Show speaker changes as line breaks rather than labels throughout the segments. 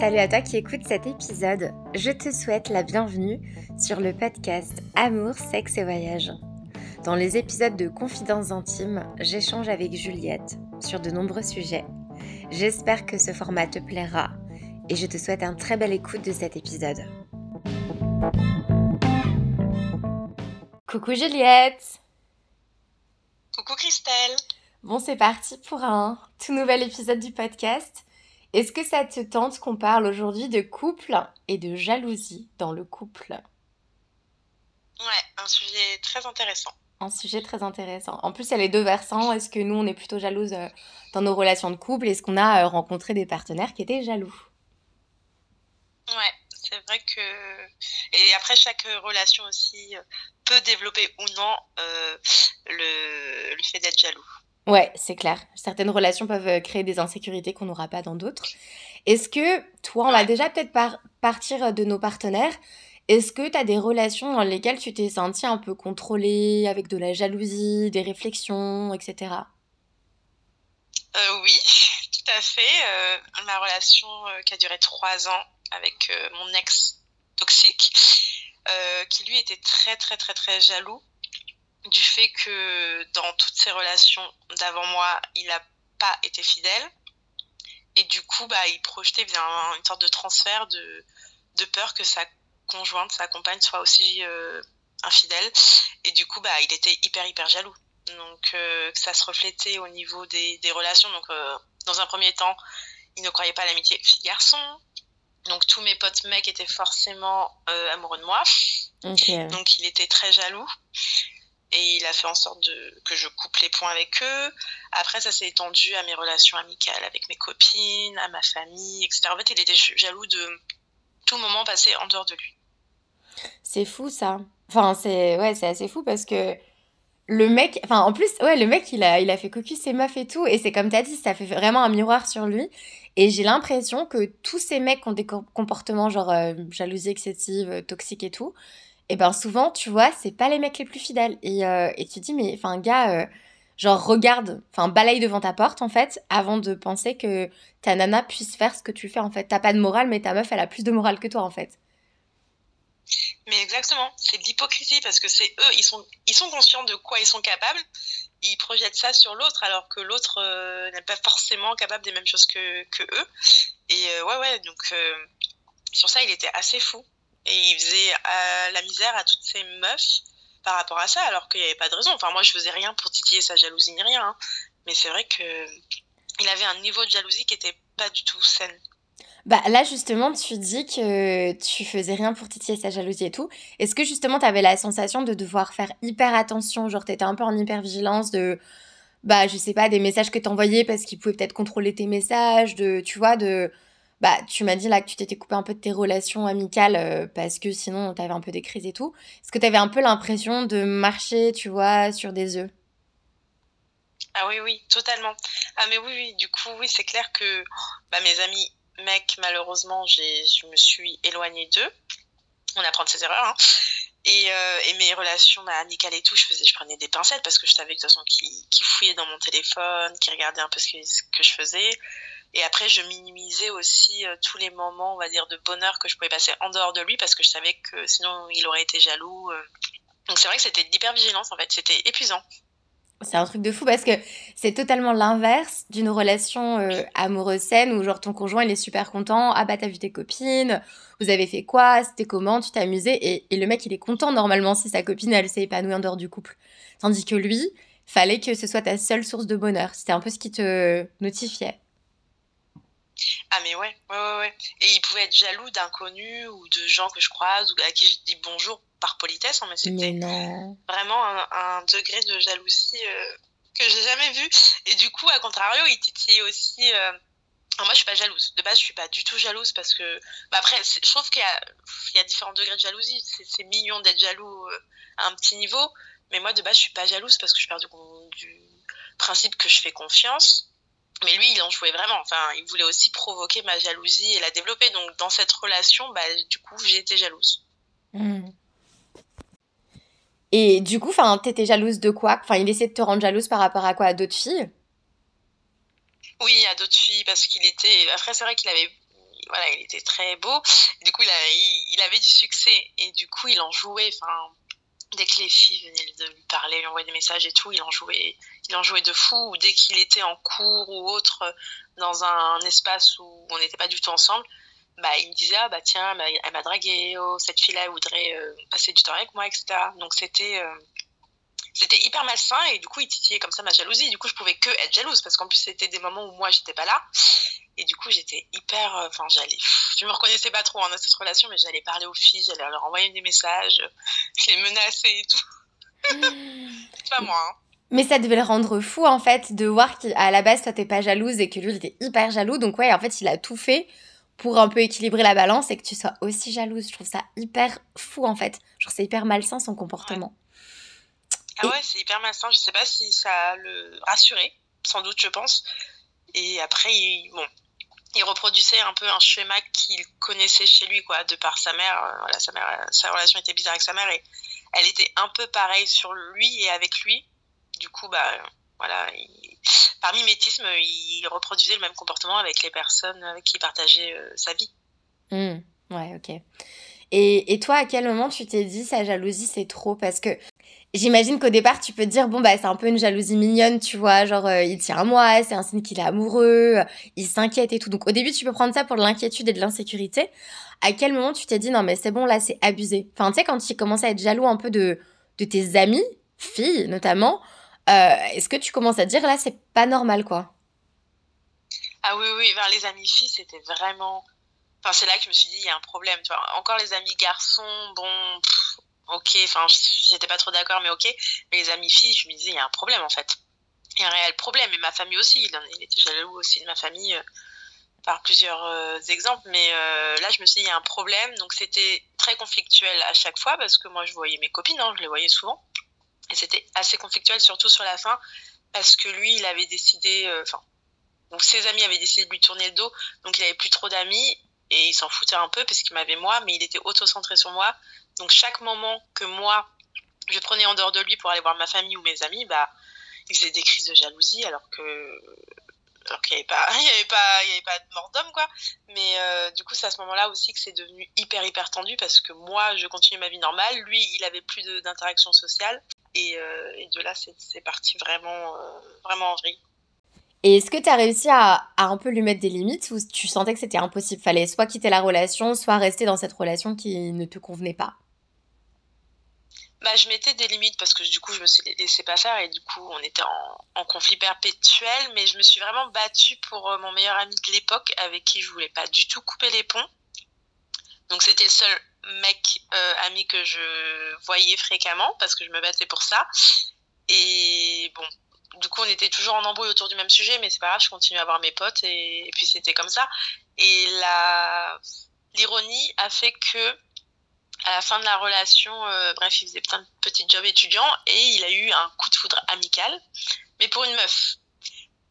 Salut à toi qui écoutes cet épisode. Je te souhaite la bienvenue sur le podcast Amour, sexe et voyage. Dans les épisodes de Confidences intimes, j'échange avec Juliette sur de nombreux sujets. J'espère que ce format te plaira et je te souhaite un très bel écoute de cet épisode. Coucou Juliette
Coucou Christelle
Bon c'est parti pour un tout nouvel épisode du podcast. Est-ce que ça te tente qu'on parle aujourd'hui de couple et de jalousie dans le couple?
Ouais, un sujet très intéressant.
Un sujet très intéressant. En plus, il y a les deux versants. Est-ce que nous, on est plutôt jalouse euh, dans nos relations de couple? Est-ce qu'on a euh, rencontré des partenaires qui étaient jaloux?
Ouais, c'est vrai que. Et après, chaque relation aussi euh, peut développer ou non le, le fait d'être jaloux.
Ouais, c'est clair. Certaines relations peuvent euh, créer des insécurités qu'on n'aura pas dans d'autres. Est-ce que, toi, on va déjà peut-être par partir euh, de nos partenaires. Est-ce que tu as des relations dans lesquelles tu t'es senti un peu contrôlée, avec de la jalousie, des réflexions, etc.
Euh, oui, tout à fait. Ma relation qui a duré trois ans avec mon ex toxique, qui lui était très très très très jaloux du fait que dans toutes ses relations d'avant moi, il n'a pas été fidèle. Et du coup, bah, il projetait bien une sorte de transfert de, de peur que sa conjointe, sa compagne soit aussi euh, infidèle. Et du coup, bah, il était hyper, hyper jaloux. Donc, euh, ça se reflétait au niveau des, des relations. Donc, euh, dans un premier temps, il ne croyait pas à l'amitié fille-garçon. Donc, tous mes potes mecs étaient forcément amoureux de moi. Donc, il était très jaloux et il a fait en sorte que je coupe les points avec eux. Après, ça s'est étendu à mes relations amicales avec mes copines, à ma famille, etc. En fait, il était jaloux de tout moment passé en dehors de lui.
C'est fou ça. Enfin, c'est ouais, c'est assez fou parce que le mec, enfin en plus, ouais, le mec, il a, il a fait cocu ses meufs et tout, et c'est comme t'as dit, ça fait vraiment un miroir sur lui. Et j'ai l'impression que tous ces mecs ont des comportements genre euh, jalousie excessive, euh, toxique et tout, et ben souvent, tu vois, c'est pas les mecs les plus fidèles. Et, euh, et tu te dis, mais enfin, gars, euh, genre, regarde, enfin, balaye devant ta porte, en fait, avant de penser que ta nana puisse faire ce que tu fais, en fait. T'as pas de morale, mais ta meuf, elle a plus de morale que toi, en fait.
Mais exactement, c'est de l'hypocrisie parce que c'est eux, ils sont, ils sont conscients de quoi ils sont capables, ils projettent ça sur l'autre alors que l'autre euh, n'est pas forcément capable des mêmes choses que, que eux. Et ouais, ouais, donc sur ça, il était assez fou. Et il faisait euh, la misère à toutes ces meufs par rapport à ça, alors qu'il n'y avait pas de raison. Enfin, moi, je faisais rien pour titiller sa jalousie ni rien. Hein. Mais c'est vrai que il avait un niveau de jalousie qui était pas du tout sain.
Bah là justement tu dis que tu faisais rien pour titiller sa jalousie et tout. Est-ce que justement tu avais la sensation de devoir faire hyper attention, genre t'étais un peu en hyper vigilance de bah je sais pas des messages que t'envoyais parce qu'il pouvait peut-être contrôler tes messages, de tu vois de bah, tu m'as dit là que tu t'étais coupé un peu de tes relations amicales euh, parce que sinon tu avais un peu des crises et tout. Est-ce que tu avais un peu l'impression de marcher, tu vois, sur des œufs?
Ah oui, oui, totalement. Ah mais oui, oui, du coup, oui, c'est clair que bah, mes amis mecs, malheureusement, je me suis éloignée d'eux. On apprend de ses erreurs. Hein. Et, euh, et, mes relations bah, amicales et tout, je, faisais, je prenais des pincettes parce que je savais de toute façon qui, qui fouillait dans mon téléphone, qui regardait un peu ce que je faisais. Et après, je minimisais aussi euh, tous les moments, on va dire, de bonheur que je pouvais passer en dehors de lui parce que je savais que sinon il aurait été jaloux. Euh. Donc c'est vrai que c'était de l'hypervigilance en fait, c'était épuisant.
C'est un truc de fou parce que c'est totalement l'inverse d'une relation euh, amoureuse saine où genre ton conjoint il est super content, ah bah t'as vu tes copines, vous avez fait quoi, c'était comment, tu t'es amusé et, et, le mec il est content normalement si sa copine elle s'est épanouie en dehors du couple. Tandis que lui, fallait que ce soit ta seule source de bonheur. C'était un peu ce qui te notifiait.
Ah mais ouais, ouais, ouais, ouais. Et il pouvait être jaloux d'inconnus ou de gens que je croise ou à qui je dis bonjour par politesse, hein, mais c'était vraiment un, degré de jalousie euh, que j'ai jamais vu. Et du coup, à contrario, il titille aussi. Euh... moi, je suis pas jalouse. De base, je suis pas du tout jalouse parce que. Bah, après, je trouve qu'il y, y, a différents degrés de jalousie. C'est mignon d'être jaloux euh, à un petit niveau, mais moi, de base, je suis pas jalouse parce que je pars du, du principe que je fais confiance mais lui, il en jouait vraiment. Enfin, il voulait aussi provoquer ma jalousie et la développer. Donc, dans cette relation, bah, du coup, été jalouse.
Hmm. Et du coup, enfin, t'étais jalouse de quoi? Enfin, il essayait de te rendre jalouse par rapport à quoi? À d'autres filles?
Oui, à d'autres filles, parce qu'il était. Après, c'est vrai qu'il avait. voilà, il était très beau. du coup, il, avait du succès et du coup, il en jouait. Enfin, dès que les filles venaient de lui parler, lui envoyer des messages et tout, il en jouait, il en jouait de fou. Ou dès qu'il était en cours ou autre dans un espace où on n'était pas du tout ensemble, bah, il me disait ah bah tiens, elle m'a dragué, oh, cette fille-là voudrait euh, passer du temps avec moi, etc. Donc c'était euh, c'était hyper malsain et du coup il titillait comme ça ma jalousie. Du coup je pouvais que être jalouse parce qu'en plus c'était des moments où moi j'étais pas là et du coup j'étais hyper, euh, enfin j'allais, je me reconnaissais pas trop hein, dans cette relation mais j'allais parler aux filles, j'allais leur envoyer des messages, je les menaçais et tout. c'est pas moi. Hein.
Mais ça devait le rendre fou en fait de voir qu'à la base toi t'es pas jalouse et que lui il était hyper jaloux donc ouais en fait il a tout fait pour un peu équilibrer la balance et que tu sois aussi jalouse. Je trouve ça hyper fou en fait. Je trouve c'est hyper malsain son comportement.
Ah ouais, c'est hyper malsain. Je sais pas si ça le rassurait, sans doute, je pense. Et après, il, bon, il reproduisait un peu un schéma qu'il connaissait chez lui, quoi, de par sa mère. Euh, voilà, sa mère, sa relation était bizarre avec sa mère et elle était un peu pareille sur lui et avec lui. Du coup, bah, voilà, par mimétisme, il reproduisait le même comportement avec les personnes avec qui il partageait euh, sa vie.
Mmh, ouais, ok. Et, et, toi, à quel moment tu t'es dit sa jalousie c'est trop? Parce que j'imagine qu'au départ tu peux te dire bon bah c'est un peu une jalousie mignonne, tu vois, genre euh, il tient à moi, c'est un signe qu'il est amoureux, il s'inquiète et tout. Donc au début tu peux prendre ça pour de l'inquiétude et de l'insécurité. À quel moment tu t'es dit non mais c'est bon là c'est abusé? Enfin tu sais quand tu commences à être jaloux un peu de, de tes amis, filles notamment, euh, est-ce que tu commences à dire là, c'est pas normal, quoi?
Ah oui, oui, les amis filles, c'était vraiment. Enfin, c'est là que je me suis dit, il y a un problème. Tu vois. Encore les amis garçons, bon, ok, enfin, j'étais pas trop d'accord, mais ok. Mais les amis filles, je me disais, il y a un problème en fait. Il y a un réel problème. Et ma famille aussi, il, était jaloux aussi de ma famille euh, par plusieurs euh, exemples. Mais là, je me suis dit, il y a un problème. Donc, c'était très conflictuel à chaque fois parce que moi, je voyais mes copines, hein, je les voyais souvent. Et c'était assez conflictuel, surtout sur la fin, parce que lui, il avait décidé, euh, enfin, donc ses amis avaient décidé de lui tourner le dos, donc il avait plus trop d'amis et il s'en foutait un peu parce qu'il m'avait moi, mais il était auto-centré sur moi. Donc chaque moment que moi, je prenais en dehors de lui pour aller voir ma famille ou mes amis, bah, il faisait des crises de jalousie alors que alors qu'il n'y avait pas avait avait pas de mort d'homme quoi. Mais euh, du coup c'est à ce moment-là aussi que c'est devenu hyper hyper tendu parce que moi je continuais ma vie normale. Lui il avait plus d'interaction sociale. Euh, et, de là, c'est parti vraiment, euh, vraiment en vrille.
Et est-ce que tu as réussi à, à, un peu lui mettre des limites ou tu sentais que c'était impossible? Fallait soit quitter la relation, soit rester dans cette relation qui ne te convenait pas?
Bah, je mettais des limites parce que du coup, je me suis laissé pas faire et du coup, on était en, conflit perpétuel. Mais je me suis vraiment battue pour euh, mon meilleur ami de l'époque avec qui je voulais pas du tout couper les ponts. Donc, c'était le seul mec euh, ami que je voyais fréquemment parce que je me battais pour ça. Et bon, du coup, on était toujours en embrouille autour du même sujet, mais c'est pas grave, je continue à voir mes potes et, puis c'était comme ça. Et la l'ironie a fait que à la fin de la relation, euh, bref, il faisait plein de petits jobs étudiants et il a eu un coup de foudre amical, mais pour une meuf.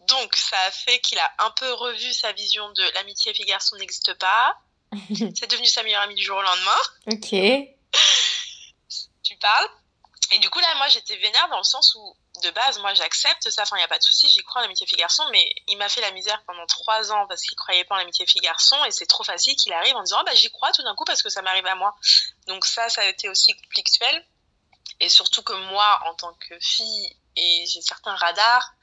Donc, ça a fait qu'il a un peu revu sa vision de l'amitié fille-garçon n'existe pas, c'est devenu sa meilleure amie du jour au lendemain.
Ok.
tu parles. Et du coup, là, moi, j'étais vénère dans le sens où, de base, moi, j'accepte ça. Enfin, il n'y a pas de souci, j'y crois en l'amitié fille-garçon, mais il m'a fait la misère pendant trois ans parce qu'il croyait pas en l'amitié fille-garçon et c'est trop facile qu'il arrive en disant, ah, bah, j'y crois tout d'un coup parce que ça m'arrive à moi. Donc, ça, ça a été aussi conflictuel. Et surtout que moi, en tant que fille, et j'ai certains radars,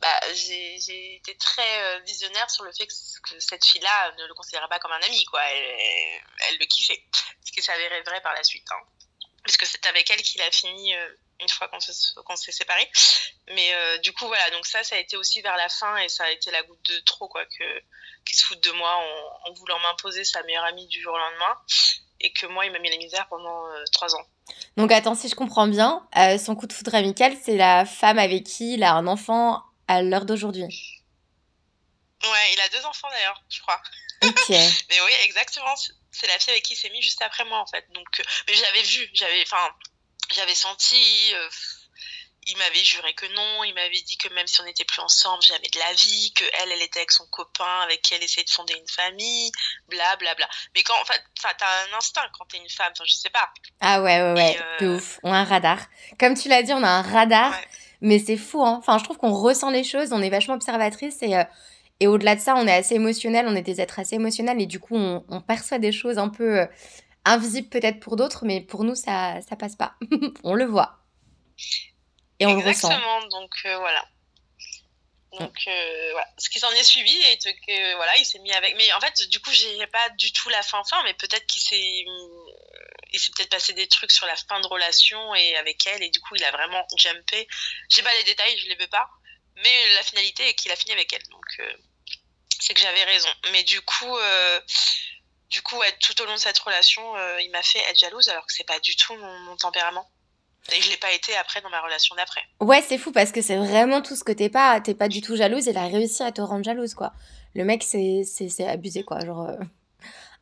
bah, j'ai été très euh, visionnaire sur le fait que, cette fille-là ne le considérait pas comme un ami, quoi. Elle, elle, le kiffait. Ce qui s'avérait vrai par la suite. Hein. Puisque c'est avec elle qu'il a fini euh, une fois qu'on s'est séparés. Mais euh, du coup, voilà. Donc ça, ça a été aussi vers la fin et ça a été la goutte de trop, quoi. Que, qu'il se fout de moi en, en voulant m'imposer sa meilleure amie du jour au lendemain. Et que moi, il m'a mis la misère pendant trois ans.
Donc attends, si je comprends bien, son coup de foudre amical, c'est la femme avec qui il a un enfant à l'heure d'aujourd'hui.
Ouais, il a deux enfants d'ailleurs, je crois.
Ok.
mais oui, exactement. C'est la fille avec qui il s'est mis juste après moi en fait. Donc, euh, mais j'avais vu, j'avais, enfin, j'avais senti. Euh, il m'avait juré que non, il m'avait dit que même si on n'était plus ensemble, jamais de la vie, que elle, elle était avec son copain, avec qui elle essayait de fonder une famille, bla bla bla. Mais quand, en fait, t'as un instinct quand t'es une femme, je sais pas.
Ah ouais, ouais, ouais, de euh, ouf. On a un radar. Comme tu l'as dit, on a un radar. Mais c'est fou, hein. Enfin, je trouve qu'on ressent les choses, on est vachement observatrice et, euh, Et au-delà de ça, on est assez émotionnel, on est des êtres assez émotionnels et du coup, on, perçoit des choses un peu euh, invisibles peut-être pour d'autres, mais pour nous, ça, ça passe pas. on le voit.
Et on le ressent. Exactement, donc euh, voilà. Donc euh, voilà, ce qui s'en est suivi et que voilà, il s'est mis avec. Mais en fait, du coup, j'ai pas du tout la fin fin, mais peut-être qu'il s'est, il s'est peut-être passé des trucs sur la fin de relation et avec elle et du coup, il a vraiment jumpé. J'ai pas les détails, je les veux pas, mais la finalité est qu'il a fini avec elle. Donc euh, c'est que j'avais raison. Mais du coup, euh, du coup, tout au long de cette relation, il m'a fait être jalouse alors que c'est pas du tout mon tempérament. Et je l'ai pas été après dans ma relation d'après.
Ouais, c'est fou parce que c'est vraiment tout ce que t'es pas. T'es pas du tout jalouse. Il a réussi à te rendre jalouse, quoi. Le mec, c'est abusé, quoi. Genre. Euh,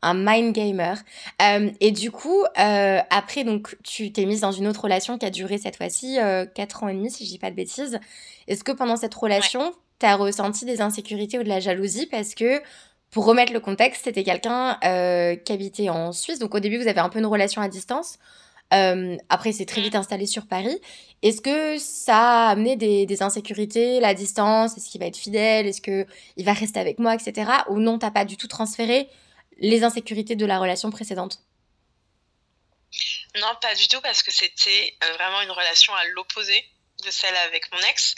un mind gamer. Euh, et du coup, euh, après, donc, tu t'es mise dans une autre relation qui a duré cette fois-ci 4 ans et demi, si je dis pas de bêtises. Est-ce que pendant cette relation, tu as ressenti des insécurités ou de la jalousie Parce que, pour remettre le contexte, c'était quelqu'un qui habitait en Suisse. Donc, au début, vous avez un peu une relation à distance. Euh, après, c'est très vite installé sur Paris. Est-ce que ça a amené des, insécurités, la distance? Est-ce qu'il va être fidèle? Est-ce qu'il va rester avec moi, etc. Ou non, t'as pas du tout transféré les insécurités de la relation précédente?
Non, pas du tout, parce que c'était euh, vraiment une relation à l'opposé de celle avec mon ex.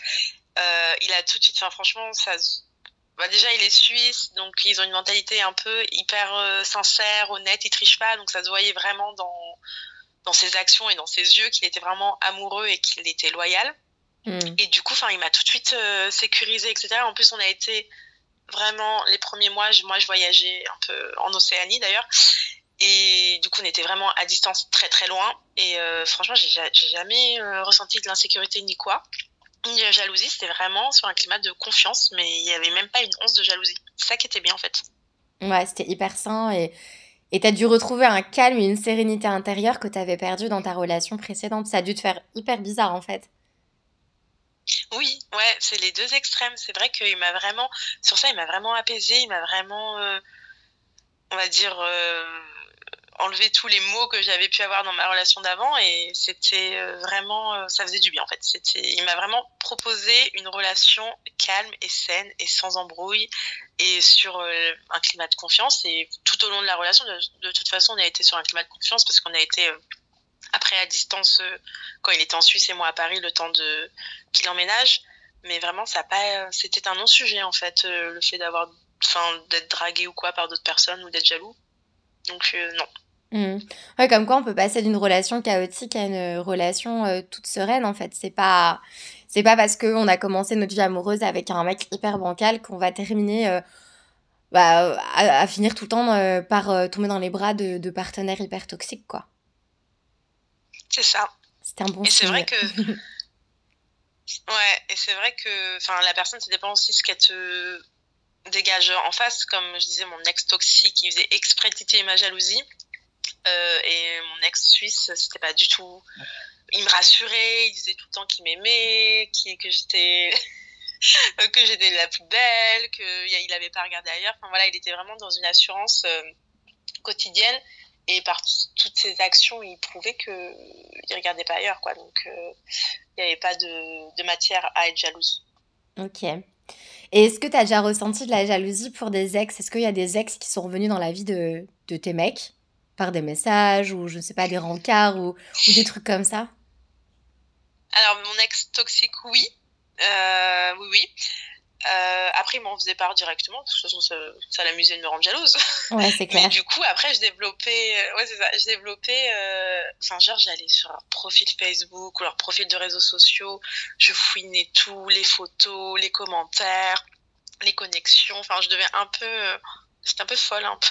Euh, il a tout de suite, enfin franchement, ça, bah déjà il est suisse, donc ils ont une mentalité un peu hyper sincère, honnête, ils trichent pas, donc ça se voyait vraiment dans dans ses actions et dans ses yeux qu'il était vraiment amoureux et qu'il était loyal. Hmm. Et du coup, enfin, il m'a tout de suite euh, sécurisé, etc. En plus, on a été vraiment les premiers mois, moi je voyageais un peu en Océanie d'ailleurs. Et du coup, on était vraiment à distance très très loin. Et euh, franchement, j'ai jamais euh, ressenti de l'insécurité ni quoi. Ni de jalousie, c'était vraiment sur un climat de confiance, mais il n'y avait même pas une once de jalousie. C'est ça qui était bien en fait.
Ouais, c'était hyper sain et et tu as dû retrouver un calme et une sérénité intérieure que tu avais perdu dans ta relation précédente. Ça a dû te faire hyper bizarre en fait.
Oui, ouais, c'est les deux extrêmes. C'est vrai qu'il m'a vraiment, sur ça, il m'a vraiment apaisé, il m'a vraiment, euh, on va dire, euh, enlevé tous les mots que j'avais pu avoir dans ma relation d'avant et c'était euh, vraiment, ça faisait du bien en fait. Il m'a vraiment proposé une relation calme et saine et sans embrouille et sur euh, un climat de confiance. Et tout au long de la relation, de, toute façon, on a été sur un climat de confiance parce qu'on a été euh, après à distance euh, quand il était en Suisse et moi à Paris, le temps de qu'il emménage. Mais vraiment, ça pas, c'était un non-sujet en fait, le fait d'avoir, enfin, d'être dragué ou quoi par d'autres personnes ou d'être jaloux. Donc non.
Mmh. Ouais, comme quoi on peut passer d'une relation chaotique à une relation toute sereine en fait. C'est pas c'est pas parce qu'on a commencé notre vie amoureuse avec un mec hyper bancal qu'on va terminer euh, bah, à, finir tout le temps euh, par euh, tomber dans les bras de, partenaires hyper toxiques, quoi.
C'est ça.
C'était un bon
Et c'est vrai que. ouais, et c'est vrai que enfin, la personne, ça dépend aussi ce qu'elle te dégage en face. Comme je disais, mon ex toxique, il faisait exprès de titiller ma jalousie. Et mon ex suisse, c'était pas du tout il me rassurait, il disait tout le temps qu'il m'aimait, que j'étais que j'étais la plus belle, qu'il n'avait pas regardé ailleurs. Enfin voilà, il était vraiment dans une assurance euh, quotidienne et par toutes ses actions, il prouvait qu'il ne regardait pas ailleurs. Quoi. Donc euh, il n'y avait pas de, de, matière à être jalouse.
Ok. Et est-ce que tu as déjà ressenti de la jalousie pour des ex? Est-ce qu'il y a des ex qui sont revenus dans la vie de, de tes mecs? Par des messages ou je ne sais pas, des rencarts ou, ou des trucs comme ça?
Alors, mon ex toxique, oui. Euh, oui, oui. Euh, après, il m'en faisait part directement. De toute façon, ça, ça l'amusait de me rendre jalouse.
Ouais, c'est clair.
Mais du coup, après, je développais. Euh, ouais, c'est ça. Je développais. Enfin, genre, j'allais sur leur profil Facebook ou leur profil de réseaux sociaux. Je fouinais tout, les photos, les commentaires, les connexions. Enfin, je devais un peu. C'était un peu folle, un peu.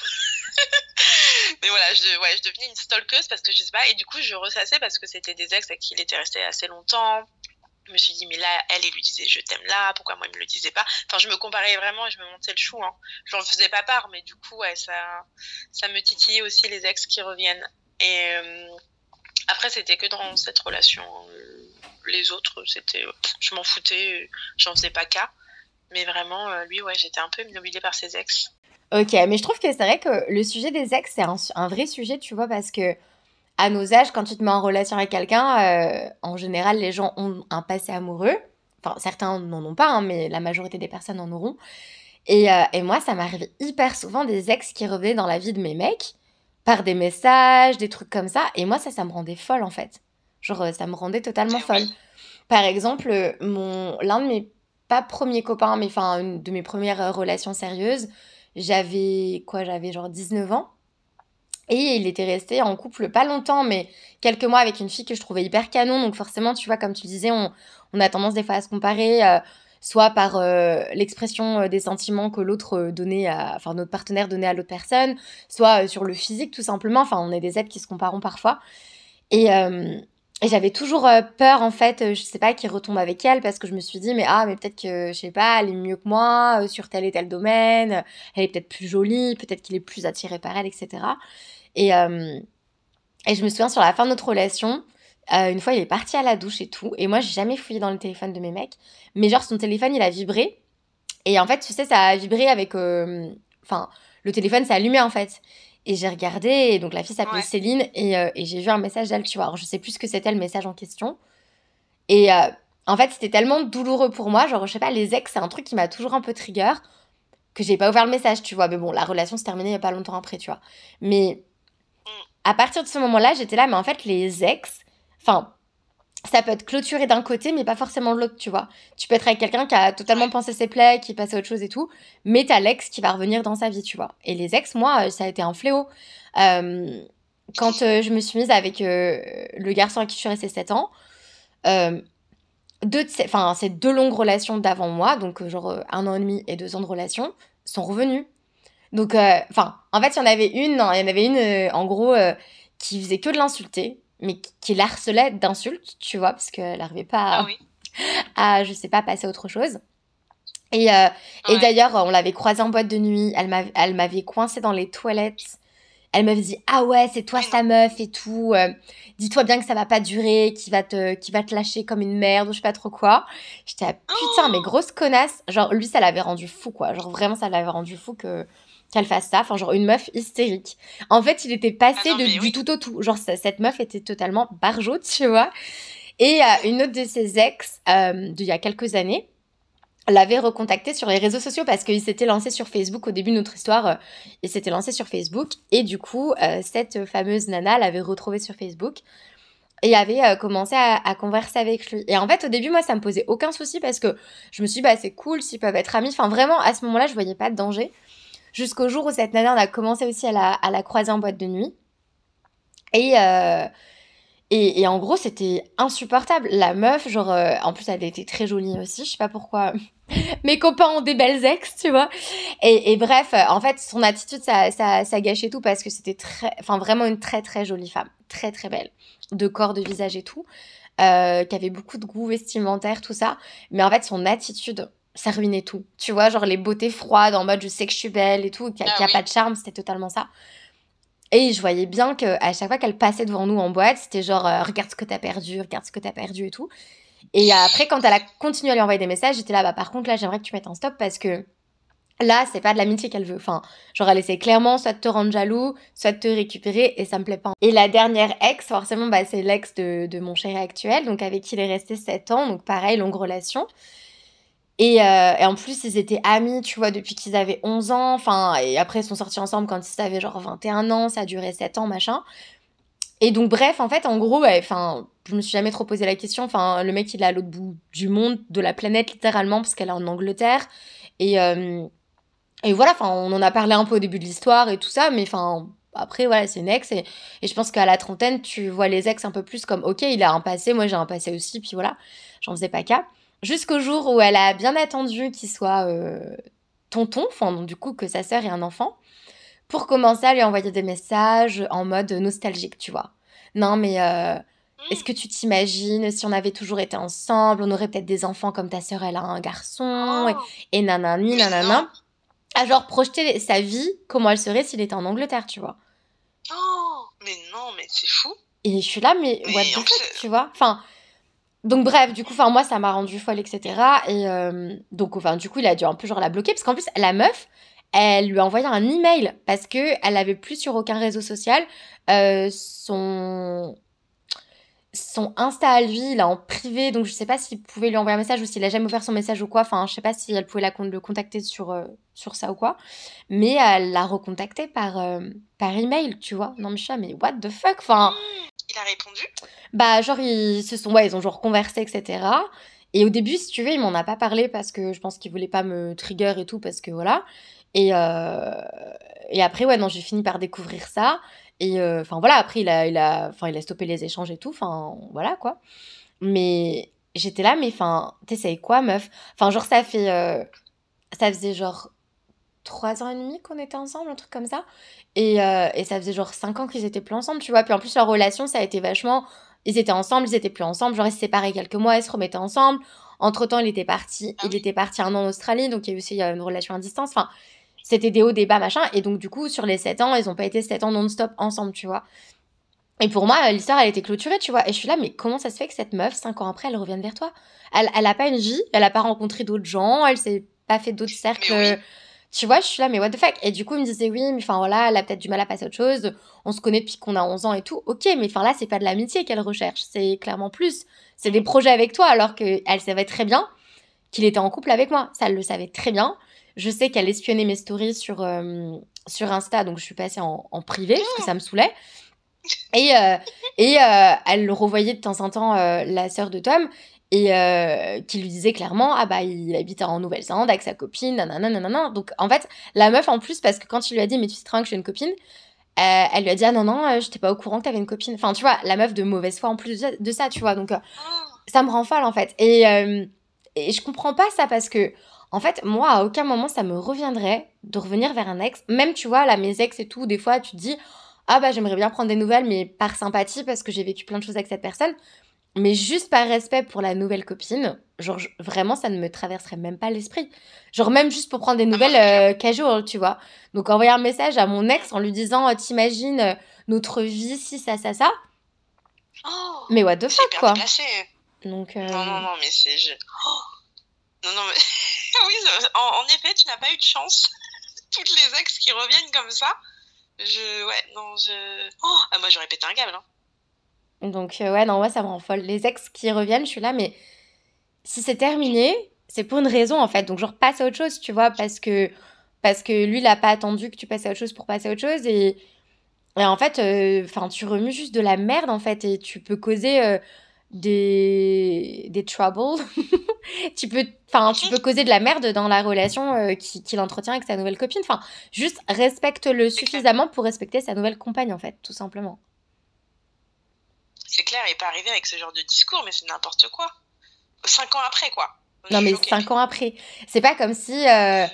Mais voilà, je, ouais, je devenais une stalkeuse parce que je sais pas. Et du coup, je ressassais parce que c'était des ex avec qui il était resté assez longtemps. Je me suis dit, mais là, elle, il lui disait je t'aime là, pourquoi moi il me le disait pas? Enfin, je me comparais vraiment et je me montais le chou. Hein. Je n'en faisais pas part, mais du coup, ça, ça me titillait aussi les ex qui reviennent. Et euh, après, c'était que dans cette relation. Les autres, c'était, je m'en foutais, j'en faisais pas cas. Mais vraiment, euh, lui, ouais, j'étais un peu obnubilée par ses ex.
Ok, mais je trouve que c'est vrai que le sujet des ex, c'est un, vrai sujet, tu vois, parce que à nos âges, quand tu te mets en relation avec quelqu'un, euh, en général, les gens ont un passé amoureux. Enfin, certains n'en ont pas, hein, mais la majorité des personnes en auront. Et, euh, et moi, ça m'arrivait hyper souvent des ex qui revenaient dans la vie de mes mecs par des messages, des trucs comme ça. Et moi, ça, ça me rendait folle, en fait. Genre, ça me rendait totalement
Eh
folle. Par exemple, euh, mon, l'un de mes, pas premiers copains, mais enfin, une de mes premières relations sérieuses, j'avais, quoi, j'avais genre 19 ans. Et il était resté en couple pas longtemps, mais quelques mois avec une fille que je trouvais hyper canon. Donc forcément, tu vois, comme tu disais, on, on a tendance des fois à se comparer, euh, soit par euh, l'expression euh, des sentiments que l'autre donnait à, enfin notre partenaire donnait à l'autre personne, soit sur le physique tout simplement. Enfin, on est des êtres qui se comparent parfois. Et, et j'avais toujours euh, peur en fait, euh, je sais pas, qu'il retombe avec elle parce que je me suis dit mais ah mais peut-être que je sais pas, elle est mieux que moi euh, sur tel et tel domaine, elle est peut-être plus jolie, peut-être qu'il est plus attiré par elle, etc. Et, et je me souviens sur la fin de notre relation, une fois il est parti à la douche et tout, et moi j'ai jamais fouillé dans le téléphone de mes mecs, mais genre son téléphone il a vibré, et en fait tu sais ça a vibré avec, enfin le téléphone s'est allumé en fait. Et j'ai regardé, et donc la fille s'appelait
Ouais.
Céline, et, euh, et j'ai vu un message d'elle, tu vois. Alors je sais plus ce que c'était le message en question. Et euh, en fait c'était tellement douloureux pour moi, genre je sais pas, les ex c'est un truc qui m'a toujours un peu trigger, que j'ai pas ouvert le message, tu vois. Mais bon, la relation s'est terminée il y a pas longtemps après, tu vois. Mais
Mm.
à partir de ce moment-là, j'étais là, mais en fait, les ex, enfin, ça peut être clôturé d'un côté, mais pas forcément de l'autre, tu vois. Tu peux être avec quelqu'un qui a totalement pensé ses plaies, qui est passé à autre chose et tout, mais t'as l'ex qui va revenir dans sa vie, tu vois. Et les ex, moi, euh, ça a été un fléau. Euh, quand euh, je me suis mise avec euh, le garçon à qui je suis restée 7 ans, deux enfin, ces deux longues relations d'avant moi, donc genre un an et demi et deux ans de relation, sont revenues. Donc, enfin, en fait, il y en avait une, il y en avait une, en gros, qui faisait que de l'insulter, mais qui, qui la harcelait d'insultes, tu vois, parce qu'elle n'arrivait pas
Ah
à,
oui.
à, je sais pas, passer à autre chose. Et, euh, et d'ailleurs, on l'avait croisée en boîte de nuit, elle m'avait, coincée dans les toilettes. Elle m'avait dit Ah ouais, c'est toi sa meuf et tout. euh, Dis-toi bien que ça va pas durer, qu'il va te, va te lâcher comme une merde ou je sais pas trop quoi. J'étais ah, putain, mais
Oh
grosse connasse. Genre, lui, ça l'avait rendu fou quoi. Genre, vraiment, ça l'avait rendu fou que qu'elle fasse ça. Enfin, genre, une meuf hystérique. En fait, il était passé
Ah non,
de, du tout au tout. Genre, cette meuf était totalement barjot, tu vois. Et euh, une autre de ses ex, euh, d'il y a quelques années, l'avait recontacté sur les réseaux sociaux parce qu'il s'était lancé sur Facebook au début de notre histoire. euh, il s'était lancé sur Facebook et du coup, cette fameuse nana l'avait retrouvé sur Facebook et avait euh, commencé à, à converser avec lui. Et en fait, au début, moi, ça me posait aucun souci parce que je me suis dit, bah, c'est cool s'ils peuvent être amis. Enfin, vraiment, à ce moment-là, je voyais pas de danger. Jusqu'au jour où cette nana, on a commencé aussi à la, à la croiser en boîte de nuit. Et, euh, et, en gros, c'était insupportable. La meuf, genre, euh, en plus, elle était très jolie aussi. Je sais pas pourquoi. Mes copains ont des belles ex, tu vois. Et, et bref, euh, en fait, son attitude, ça, ça, ça gâchait tout parce que c'était très, enfin, vraiment une très, très jolie femme. Très, très belle. De corps, de visage et tout. Euh, qui avait beaucoup de goût vestimentaire, tout ça. Mais en fait, son attitude, ça ruinait tout. Tu vois, genre les beautés froides, en mode je sais que je suis belle et tout, qui a,
Ah
qui a
oui.
pas de charme, c'était totalement ça. Et je voyais bien que à chaque fois qu'elle passait devant nous en boîte, c'était genre euh, regarde ce que t'as perdu, regarde ce que t'as perdu et tout. Et après, quand elle a continué à lui envoyer des messages, j'étais là, bah par contre, là, j'aimerais que tu mettes un stop parce que là, c'est pas de l'amitié qu'elle veut. Enfin, genre, elle essaie clairement soit de te rendre jaloux, soit de te récupérer et ça me plaît pas. Et la dernière ex, forcément, bah, c'est l'ex de, de mon chéri actuel, donc avec qui il est resté 7 ans, donc pareil, longue relation. Et, euh, et en plus, ils étaient amis, tu vois, depuis qu'ils avaient 11 ans. Enfin, et après, ils sont sortis ensemble quand ils avaient genre 21 ans, ça a duré 7 ans, machin. Et donc, bref, en fait, en gros, enfin, je me suis jamais trop posé la question. Enfin, le mec, il est à l'autre bout du monde, de la planète, littéralement, parce qu'elle est en Angleterre. Et, euh, et voilà, enfin, on en a parlé un peu au début de l'histoire et tout ça, mais enfin, après, voilà, c'est une ex. Et, et je pense qu'à la trentaine, tu vois les ex un peu plus comme, ok, il a un passé, moi j'ai un passé aussi, puis voilà, j'en faisais pas cas. Jusqu'au jour où elle a bien attendu qu'il soit euh, tonton, enfin, du coup, que sa sœur ait un enfant, pour commencer à lui envoyer des messages en mode nostalgique, tu vois. Non, mais euh, est-ce que tu t'imagines si on avait toujours été ensemble, on aurait peut-être des enfants comme ta sœur, elle a un garçon, et,
Oh,
et nanani, nanana. À genre projeter sa vie, comment elle serait s'il était en Angleterre, tu vois.
Oh, mais non, mais c'est fou.
Et je suis là, mais
Mais
what the fuck,
plus,
tu vois. Enfin, donc bref, du coup, moi, ça m'a rendu folle, etc. Et euh, donc, enfin, du coup, il a dû un peu genre la bloquer, parce qu'en plus, la meuf, elle lui a envoyé un email, parce que elle plus sur aucun réseau social euh, son... son Insta à lui, est en privé, donc je sais pas s'il pouvait lui envoyer un message ou s'il a jamais ouvert son message ou quoi. Enfin, je sais pas si elle pouvait le contacter sur, euh, sur ça ou quoi. Mais elle l'a recontacté par, par email, tu vois. Non, suis mais what the fuck? Enfin.
Répondu?
Bah, genre, ils se sont. Ouais, ils ont genre conversé, etc. Et au début, si tu veux, il m'en a pas parlé parce que je pense qu'il voulait pas me trigger et tout, parce que voilà. Et, euh, et après, ouais, non, j'ai fini par découvrir ça. Et euh, enfin voilà, après il a, il, a, enfin, il a stoppé les échanges et tout, enfin voilà quoi. Mais j'étais là, mais enfin, t'essayes quoi meuf? Enfin genre ça fait, euh, ça faisait genre trois ans et demi qu'on était ensemble, un truc comme ça. Et, euh, et ça faisait genre cinq ans qu'ils étaient plus ensemble, tu vois. Puis en plus leur relation, ça a été vachement... Ils étaient ensemble, ils étaient plus ensemble, genre ils se séparaient quelques mois, ils se remettaient ensemble. Entre temps, il était parti, ah il était parti un an en Australie, donc il y a eu aussi une relation à distance. Enfin, c'était des hauts, des bas, machin. Et donc, du coup, sur les 7 ans, ils ont pas été 7 ans non-stop ensemble, tu vois. Et pour moi, l'histoire, elle était clôturée, tu vois. Et je suis là, mais comment ça se fait que cette meuf, 5 ans après, elle revienne vers toi? Elle, elle a pas une vie, elle a pas rencontré d'autres gens, elle s'est pas fait d'autres cercles. Tu vois, je suis là, mais what the fuck? Et du coup, il me disait, oui, mais enfin voilà, elle a peut-être du mal à passer à autre chose. On se connaît depuis qu'on a 11 ans et tout. Ok, mais enfin là, c'est pas de l'amitié qu'elle recherche, c'est clairement plus. C'est des projets avec toi, alors qu'elle savait très bien qu'il était en couple avec moi. Ça, elle le savait très bien. Je sais qu'elle espionnait mes stories sur, euh, sur Insta, donc je suis passée en, privé parce que ça me saoulait. Et, euh, et euh, elle revoyait de temps en temps la sœur de Tom et qui lui disait clairement ah bah il habite en Nouvelle-Zélande avec sa copine nanana nanana. Donc en fait la meuf en plus parce que quand il lui a dit mais tu sais très bien que j'ai une copine elle lui a dit ah non non j'étais pas au courant que t'avais une copine. Enfin tu vois la meuf de mauvaise foi en plus de ça, tu vois. Donc ça me rend folle en fait. Et, et je comprends pas ça parce que en fait, moi, à aucun moment, ça me reviendrait de revenir vers un ex. Même, tu vois, là, mes ex et tout, des fois, tu te dis, ah bah, j'aimerais bien prendre des nouvelles, mais par sympathie, parce que j'ai vécu plein de choses avec cette personne. Mais juste par respect pour la nouvelle copine, genre, vraiment, ça ne me traverserait même pas l'esprit. Genre, même juste pour prendre des nouvelles euh, casual, tu vois. Donc, envoyer un message à mon ex en lui disant, oh, t'imagines euh, notre vie, si, ça, ça, ça. Oh, mais what the fuck, quoi.
Donc, euh... Non, non, non, mais c'est. Oh. Non, non, mais. oui, en, effet, tu n'as pas eu de chance. Toutes les ex qui reviennent comme ça. Je. Ouais, non, je. Oh, ah, moi, j'aurais pété un câble. Hein.
Donc, euh, ouais, non, ça me rend folle. Les ex qui reviennent, je suis là, mais si c'est terminé, c'est pour une raison, en fait. Donc, genre, passe à autre chose, tu vois, parce que, parce que lui, il n'a pas attendu que tu passes à autre chose pour passer à autre chose. Et, et en fait, euh, enfin, tu remues juste de la merde, en fait, et tu peux causer. Euh, des, des troubles. tu peux enfin tu peux causer de la merde dans la relation euh, qu'il entretient avec sa nouvelle copine. Enfin, juste respecte-le suffisamment pour respecter sa nouvelle compagne en fait, tout simplement.
C'est clair, il pas arrivé avec ce genre de discours, mais c'est n'importe quoi. Cinq ans après, quoi.
non, mais cinq ans après. C'est pas comme si, euh,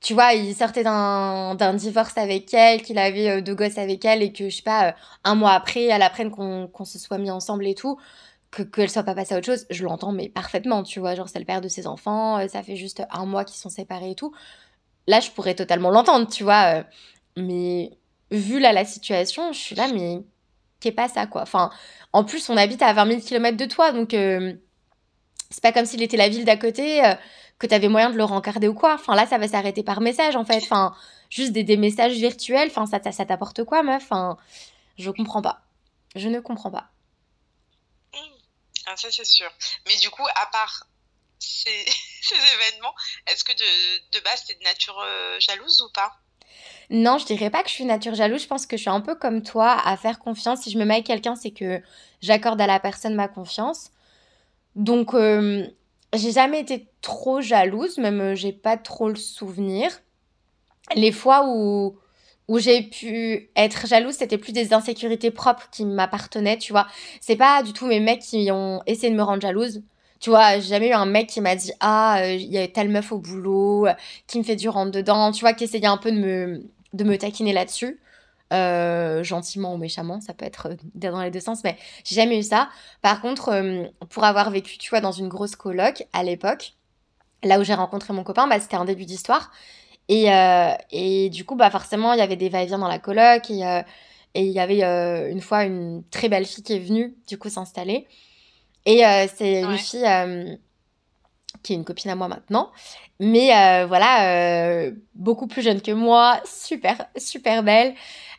tu vois, il sortait d'un divorce avec elle, qu'il avait euh, deux gosses avec elle, et que, je sais pas, un mois après, elle apprenne qu'on se soit mis ensemble et tout qu'elle soit pas passée à autre chose, je l'entends mais parfaitement, tu vois, genre c'est le père de ses enfants, euh, ça fait juste un mois qu'ils sont séparés et tout. Là, je pourrais totalement l'entendre, tu vois, euh, mais vu là la situation, je suis là, mais qu'est pas ça, quoi. Enfin, en plus, on habite à 20 000 km de toi, donc euh, c'est pas comme s'il était la ville d'à côté, que t'avais moyen de le rencarder ou quoi. Enfin, là, ça va s'arrêter par message, en fait. Enfin, juste des, des messages virtuels, enfin, ça, ça t'apporte quoi, meuf? Enfin, je comprends pas. Je ne comprends pas.
Ah, ça, c'est sûr. Mais du coup, à part ces, événements, est-ce que de, de base, t'es de nature euh, jalouse ou pas?
Non, je dirais pas que je suis nature jalouse. Je pense que je suis un peu comme toi à faire confiance. Si je me mets avec quelqu'un, c'est que j'accorde à la personne ma confiance. Donc, euh, j'ai jamais été trop jalouse, même euh, j'ai pas trop le souvenir. Les fois où où j'ai pu être jalouse, c'était plus des insécurités propres qui m'appartenaient, tu vois. C'est pas du tout mes mecs qui ont essayé de me rendre jalouse. Tu vois, j'ai jamais eu un mec qui m'a dit Ah, euh, il y a telle meuf au boulot, euh, qui me fait du rentre dedans, tu vois, qui essayait un peu de me, de me taquiner là-dessus. Euh, gentiment ou méchamment, ça peut être dans les deux sens, mais j'ai jamais eu ça. Par contre, pour avoir vécu, tu vois, dans une grosse coloc à l'époque, là où j'ai rencontré mon copain, bah, c'était un début d'histoire. Et, euh, et du coup, bah forcément, il y avait des va-et-vient dans la coloc. Et, euh, et il y avait euh, une fois une très belle fille qui est venue, du coup, s'installer. Et c'est une fille qui est une copine à moi maintenant. Mais euh, voilà, beaucoup plus jeune que moi, super, super belle.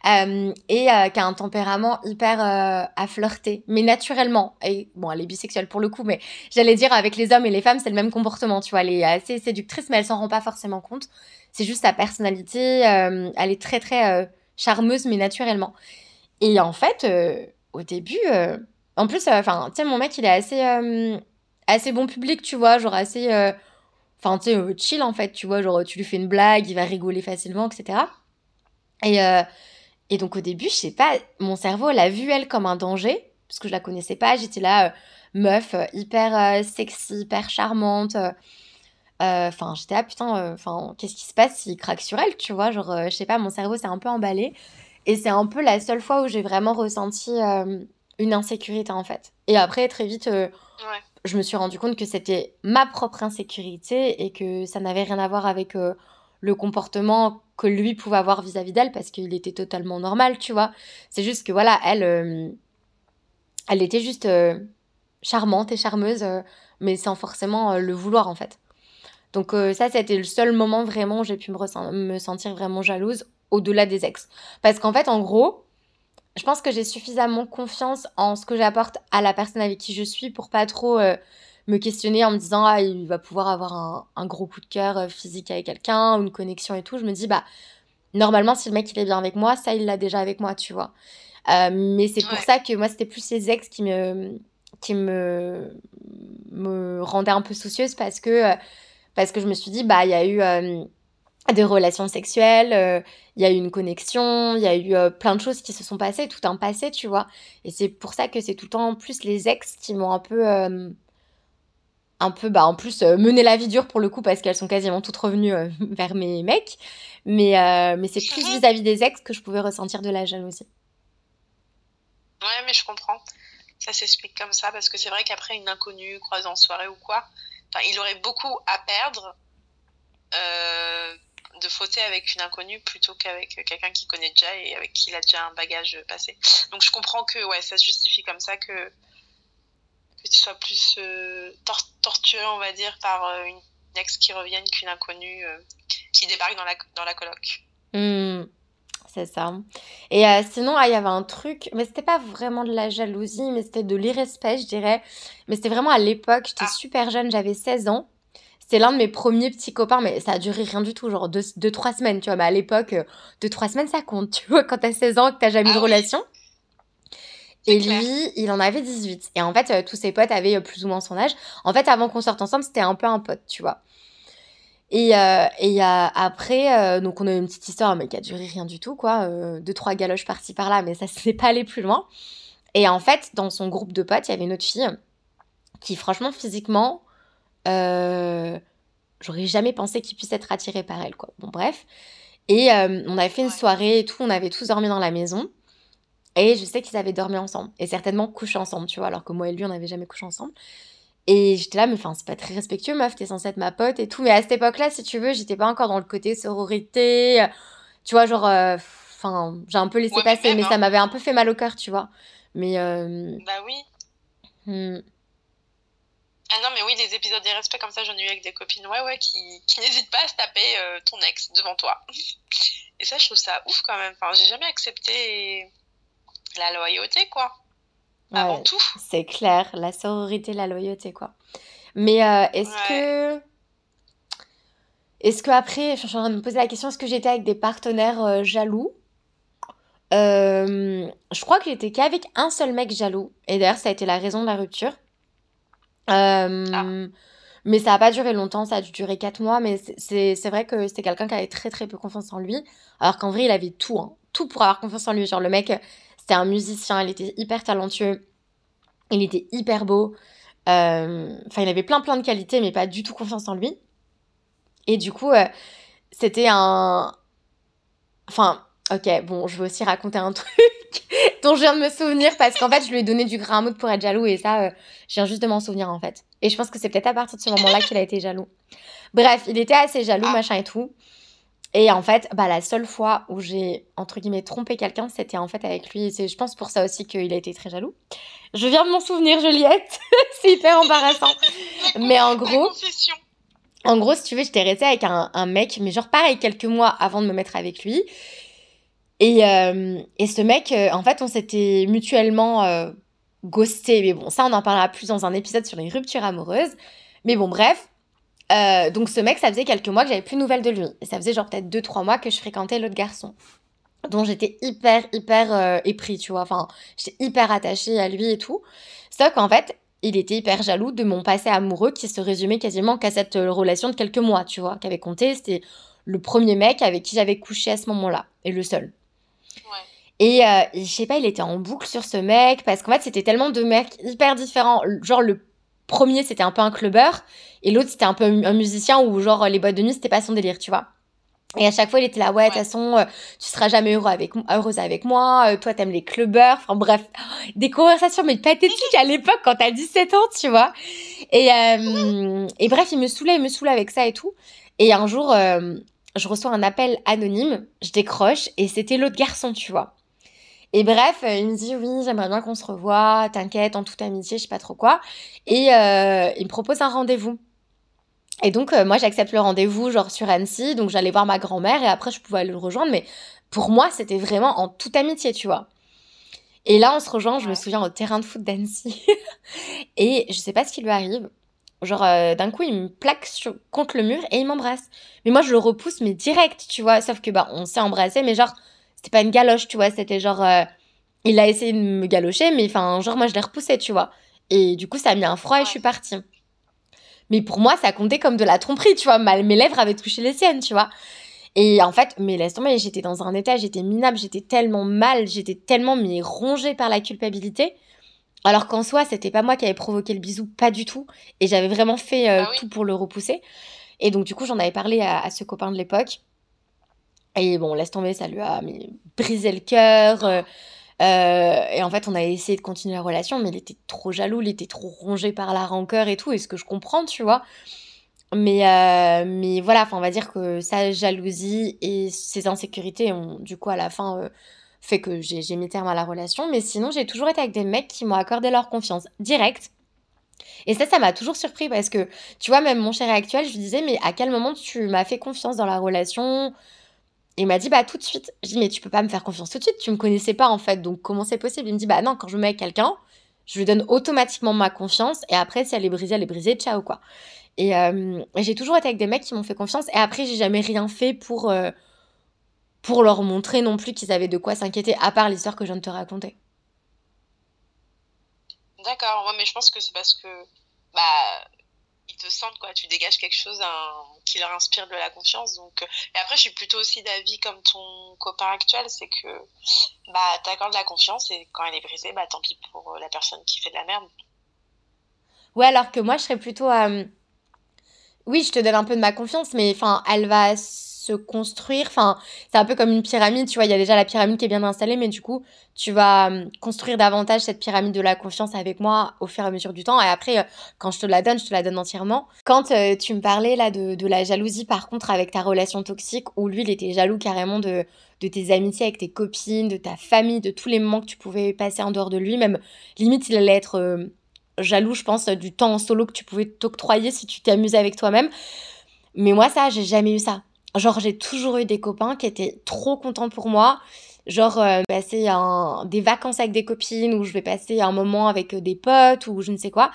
et qui a un tempérament hyper à flirter, mais naturellement. Et bon, elle est bisexuelle pour le coup, mais j'allais dire avec les hommes et les femmes, c'est le même comportement, tu vois. Elle est assez séductrice, mais elle s'en rend pas forcément compte. C'est juste sa personnalité. elle est très, très charmeuse, mais naturellement. Et en fait, au début, en plus, enfin, tu sais, mon mec, il est assez, assez bon public, tu vois, genre assez, enfin, tu sais, chill en fait, tu vois, genre tu lui fais une blague, il va rigoler facilement, etc. Et, et donc au début, je sais pas, mon cerveau l'a vu elle comme un danger, parce que je la connaissais pas, j'étais là, meuf, hyper sexy, hyper charmante. Enfin, j'étais là, putain, enfin, qu'est-ce qui se passe? S'il craque sur elle, tu vois, genre, je sais pas, mon cerveau s'est un peu emballé. Et c'est un peu la seule fois où j'ai vraiment ressenti une insécurité en fait. Et après, très vite, euh, je me suis rendu compte que c'était ma propre insécurité et que ça n'avait rien à voir avec euh, le comportement que lui pouvait avoir vis-à-vis d'elle parce qu'il était totalement normal, tu vois. C'est juste que voilà, elle, euh, elle était juste charmante et charmeuse, mais sans forcément le vouloir en fait. Donc ça, c'était le seul moment vraiment où j'ai pu me, me sentir vraiment jalouse au-delà des ex. Parce qu'en fait, en gros, je pense que j'ai suffisamment confiance en ce que j'apporte à la personne avec qui je suis pour pas trop euh, me questionner en me disant ah il va pouvoir avoir un, gros coup de cœur euh, physique avec quelqu'un ou une connexion et tout. Je me dis bah normalement si le mec il est bien avec moi, ça il l'a déjà avec moi, tu vois. Euh, mais c'est pour ça que moi c'était plus les ex qui me qui me me rendaient un peu soucieuse parce que parce que je me suis dit bah il y a eu des relations sexuelles, euh, il y a eu une connexion, il y a eu euh, plein de choses qui se sont passées, tout un passé, tu vois. Et c'est pour ça que c'est tout le temps plus les ex qui m'ont un peu, euh, un peu, bah en plus mené la vie dure pour le coup parce qu'elles sont quasiment toutes revenues vers mes mecs. Mais, mais c'est plus mhm. vis-à-vis des ex que je pouvais ressentir de la jalousie.
Ouais, mais je comprends. Ça s'explique comme ça parce que c'est vrai qu'après une inconnue croisée en soirée ou quoi, il aurait beaucoup à perdre de fauter avec une inconnue plutôt qu'avec quelqu'un qui connaît déjà et avec qui il a déjà un bagage passé. Donc je comprends que ouais, ça se justifie comme ça que, que tu sois plus euh, torturé, on va dire, par euh, une ex qui revienne qu'une inconnue euh, qui débarque dans la, dans la coloc.
Hmm, c'est ça. Et sinon, ah, il y avait un truc, mais c'était pas vraiment de la jalousie, mais c'était de l'irrespect, je dirais. Mais c'était vraiment à l'époque, j'étais ah. super jeune, j'avais 16 ans. C'est l'un de mes premiers petits copains, mais ça a duré rien du tout, genre 2-3 trois semaines, tu vois. Mais à l'époque, 2 euh, trois semaines, ça compte, tu vois, quand t'as 16 ans, que t'as jamais eu de ah relation. Et lui, il en avait 18. Et en fait, euh, tous ses potes avaient euh, plus ou moins son âge. En fait, avant qu'on sorte ensemble, c'était un peu un pote, tu vois. Et, et après, donc on a eu une petite histoire, mais qui a duré rien du tout, quoi. deux, trois galoches par-ci par-là, mais ça s'est pas allé plus loin. Et en fait, dans son groupe de potes, il y avait une autre fille qui, franchement, physiquement, euh, j'aurais jamais pensé qu'il puisse être attiré par elle, quoi. Bon, bref. Et euh, on avait fait une soirée et tout, on avait tous dormi dans la maison. Et je sais qu'ils avaient dormi ensemble. Et certainement couché ensemble, tu vois, alors que moi et lui, on n'avait jamais couché ensemble. Et j'étais là, mais enfin, c'est pas très respectueux, meuf, t'es censée être ma pote et tout. Mais à cette époque-là, si tu veux, j'étais pas encore dans le côté sororité. Tu vois, genre, euh, enfin, j'ai un peu laissé passer, mais, ça hein. m'avait un peu fait mal au cœur, tu vois. Mais.
Bah oui. Hmm. Ah non, mais oui, des épisodes des respects comme ça, j'en ai eu avec des copines, ouais, ouais, qui, qui n'hésitent pas à se taper euh, ton ex devant toi. Et ça, je trouve ça ouf quand même. Enfin, j'ai jamais accepté la loyauté, quoi. Avant tout.
C'est clair, la sororité, la loyauté, quoi. Mais euh, est-ce que. Est-ce que après, je suis en train de me poser la question, est-ce que j'étais avec des partenaires euh, jaloux? Je crois que j'étais qu'avec un seul mec jaloux. Et d'ailleurs, ça a été la raison de la rupture. Euh, mais ça n'a pas duré longtemps, ça a dû durer 4 mois, mais c'est vrai que c'était quelqu'un qui avait très très peu confiance en lui, alors qu'en vrai il avait tout, hein, tout pour avoir confiance en lui. Genre le mec, c'était un musicien, il était hyper talentueux, il était hyper beau, euh, enfin il avait plein plein de qualités, mais pas du tout confiance en lui. Et du coup, euh, c'était un... Enfin, ok, bon, je vais aussi raconter un truc dont je viens de me souvenir parce qu'en fait, je lui ai donné du grain à moudre pour être jaloux et ça, euh, je viens juste de m'en souvenir en fait. Et je pense que c'est peut-être à partir de ce moment-là qu'il a été jaloux. Bref, il était assez jaloux, machin et tout. Et en fait, bah, la seule fois où j'ai, entre guillemets, trompé quelqu'un, c'était en fait avec lui. C'est, je pense, pour ça aussi qu'il a été très jaloux. Je viens de m'en souvenir, Juliette. c'est hyper embarrassant. mais en gros, en gros, si tu veux, j'étais restée avec un, un, mec, mais genre pareil, quelques mois avant de me mettre avec lui. Et, euh, et ce mec, euh, en fait, on s'était mutuellement euh, ghosté. Mais bon, ça, on en parlera plus dans un épisode sur les ruptures amoureuses. Mais bon, bref. Euh, donc ce mec, ça faisait quelques mois que j'avais plus de nouvelles de lui. Et ça faisait genre peut-être 2-3 mois que je fréquentais l'autre garçon. Dont j'étais hyper, hyper euh, épris, tu vois. Enfin, j'étais hyper attachée à lui et tout. Sauf qu'en fait, il était hyper jaloux de mon passé amoureux qui se résumait quasiment qu'à cette euh, relation de quelques mois, tu vois. Qu'avait compté, c'était le premier mec avec qui j'avais couché à ce moment-là. Et le seul. Ouais. Et euh, je sais pas, il était en boucle sur ce mec parce qu'en fait, c'était tellement deux mecs hyper différents. Genre, le premier, c'était un peu un clubbeur, et l'autre, c'était un peu un musicien où, genre, les boîtes de nuit, c'était pas son délire, tu vois. Et à chaque fois, il était là, ouais, de toute façon, euh, tu seras jamais heureux avec, heureuse avec moi, euh, toi, t'aimes les clubbeurs, enfin bref, des conversations, mais pathétiques à l'époque quand t'as 17 ans, tu vois. Et, euh, et bref, il me saoulait, il me saoulait avec ça et tout. Et un jour, je reçois un appel anonyme, je décroche, et c'était l'autre garçon, tu vois. Et bref, euh, il me dit oui, j'aimerais bien qu'on se revoie, t'inquiète, en toute amitié, je sais pas trop quoi. Et euh, il me propose un rendez-vous. Et donc, euh, moi, j'accepte le rendez-vous, genre sur Annecy. Donc, j'allais voir ma grand-mère et après, je pouvais aller le rejoindre. Mais pour moi, c'était vraiment en toute amitié, tu vois. Et là, on se rejoint, je me souviens, au terrain de foot d'Annecy. et je sais pas ce qui lui arrive. Genre, d'un coup, il me plaque contre le mur et il m'embrasse. Mais moi, je le repousse, mais direct, tu vois. Sauf que, bah, on s'est embrassé, mais genre, c'était pas une galoche, tu vois, c'était genre. Euh, il a essayé de me galocher, mais enfin, genre, moi, je l'ai repoussé, tu vois. Et du coup, ça a mis un froid et je suis partie. Mais pour moi, ça comptait comme de la tromperie, tu vois. mes lèvres avaient touché les siennes, tu vois. Et en fait, mais laisse tomber, j'étais dans un état, j'étais minable, j'étais tellement mal, j'étais tellement mais rongée par la culpabilité. Alors qu'en soi, c'était pas moi qui avais provoqué le bisou, pas du tout. Et j'avais vraiment fait euh, ah tout pour le repousser. Et donc, du coup, j'en avais parlé à ce copain de l'époque. Et bon, laisse tomber, ça lui a brisé le cœur. Euh, euh, et en fait, on a essayé de continuer la relation, mais il était trop jaloux, il était trop rongé par la rancœur et tout, et ce que je comprends, tu vois. Mais, euh, mais voilà, on va dire que sa jalousie et ses insécurités ont, du coup, à la fin, fait que j'ai mis terme à la relation. Mais sinon, j'ai toujours été avec des mecs qui m'ont accordé leur confiance directe. Et ça, ça m'a toujours surpris parce que, tu vois, même mon chéri actuel, je lui disais, mais à quel moment tu m'as fait confiance dans la relation? Il m'a dit, bah tout de suite. Je dis, mais tu peux pas me faire confiance tout de suite, tu me connaissais pas en fait, donc comment c'est possible? Il me dit, bah non, quand je me mets avec quelqu'un, je lui donne automatiquement ma confiance, et après, si elle est brisée, elle est brisée, ciao quoi. Et euh, j'ai toujours été avec des mecs qui m'ont fait confiance, et après, j'ai jamais rien fait pour, euh, pour leur montrer non plus qu'ils avaient de quoi s'inquiéter, à part l'histoire que je viens de te raconter.
D'accord, ouais, mais je pense que c'est parce que bah, te sentent quoi. Tu dégages quelque chose qui leur inspire de la confiance. Donc euh, et après je suis plutôt aussi d'avis comme ton copain actuel c'est que bah t'accordes la confiance et quand elle est brisée bah tant pis pour euh, la personne qui fait de la merde.
Ouais alors que moi je serais plutôt euh, oui je te donne un peu de ma confiance mais enfin elle va se construire. Enfin, c'est un peu comme une pyramide, tu vois, il y a déjà la pyramide qui est bien installée, mais du coup, tu vas hum, construire davantage cette pyramide de la confiance avec moi au fur et à mesure du temps. Et après, euh, quand je te la donne, je te la donne entièrement. Quand euh, tu me parlais là de, de, la jalousie, par contre, avec ta relation toxique, où lui, il était jaloux carrément de, de tes amitiés avec tes copines, de ta famille, de tous les moments que tu pouvais passer en dehors de lui, même limite, il allait être... Euh, jaloux, je pense, du temps en solo que tu pouvais t'octroyer si tu t'amusais avec toi-même. Mais moi, ça, j'ai jamais eu ça. Genre, j'ai toujours eu des copains qui étaient trop contents pour moi. Genre, euh, passer des vacances avec des copines ou je vais passer un moment avec euh, des potes ou je ne sais quoi.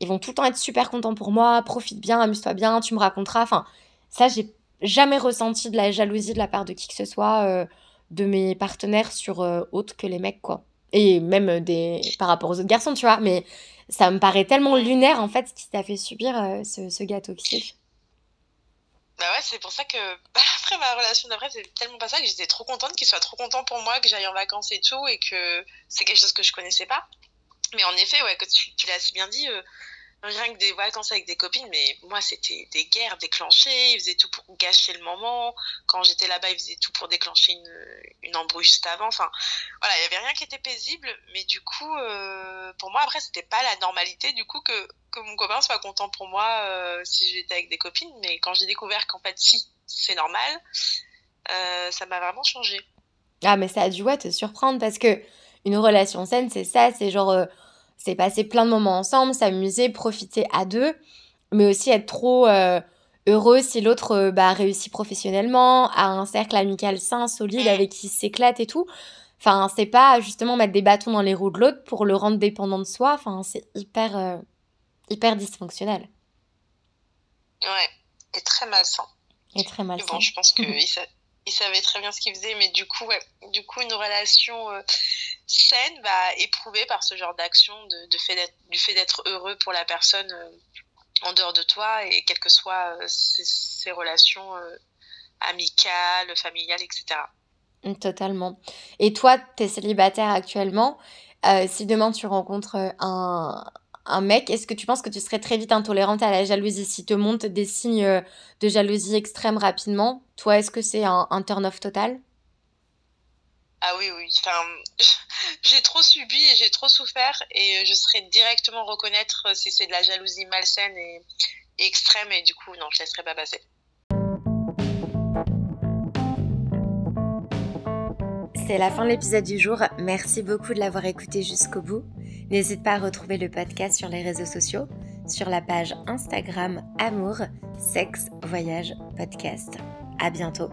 Ils vont tout le temps être super contents pour moi. Profite bien, amuse-toi bien, tu me raconteras. Enfin, ça, j'ai jamais ressenti de la jalousie de la part de qui que ce soit euh, de mes partenaires sur autre que les mecs, quoi. Et même des par rapport aux autres garçons, tu vois. Mais ça me paraît tellement lunaire, en fait, ce qui t'a fait subir ce, ce gars toxique.
Bah ouais, c'est pour ça que après ma relation d'après, c'est tellement pas ça que j'étais trop contente qu'il soit trop content pour moi, que j'aille en vacances et tout, et que c'est quelque chose que je connaissais pas. Mais en effet, ouais, que tu, tu l'as assez bien dit, euh, rien que des vacances avec des copines, mais moi, c'était des guerres déclenchées. Ils faisaient tout pour gâcher le moment. Quand j'étais là-bas, ils faisaient tout pour déclencher une, une embrouille juste avant. Enfin, voilà, il y avait rien qui était paisible. Mais du coup, euh, pour moi, après, c'était pas la normalité, du coup, que, que mon copain soit content pour moi euh, si j'étais avec des copines. Mais quand j'ai découvert qu'en fait, si, c'est normal, ça m'a vraiment changé.
Ah, mais ça a dû te surprendre parce que une relation saine, c'est ça, c'est genre, c'est passer plein de moments ensemble, s'amuser, profiter à deux, mais aussi être trop heureux si l'autre bah, réussit professionnellement, a un cercle amical sain, solide, mm. avec qui s'éclate et tout. Enfin, c'est pas justement mettre des bâtons dans les roues de l'autre pour le rendre dépendant de soi. Enfin, c'est hyper, euh, hyper dysfonctionnel.
Ouais, et très malsain.
Et très malsain.
bon, je pense il savait très bien ce qu'il faisait, mais du coup, ouais, du coup, une relation euh, saine, bah, éprouvée par ce genre d'action, de, du fait d'être heureux pour la personne euh, en dehors de toi, et quelles que soient ses, relations amicales, familiales, etc.
Mmh, totalement. Et toi, tu es célibataire actuellement. Euh, si demain tu rencontres euh, un, un mec, est-ce que tu penses que tu serais très vite intolérante à la jalousie? Si te montent des signes euh, de jalousie extrême rapidement Toi, est-ce que c'est un, un turn-off total?
Ah oui, oui. Enfin, j'ai trop subi et j'ai trop souffert et je serais directement reconnaître si c'est de la jalousie malsaine et, et extrême et du coup, non, je laisserai pas passer.
c'est la fin de l'épisode du jour. Merci beaucoup de l'avoir écouté jusqu'au bout. N'hésite pas à retrouver le podcast sur les réseaux sociaux, sur la page Instagram Amour, Sexe, Voyage, Podcast. À bientôt.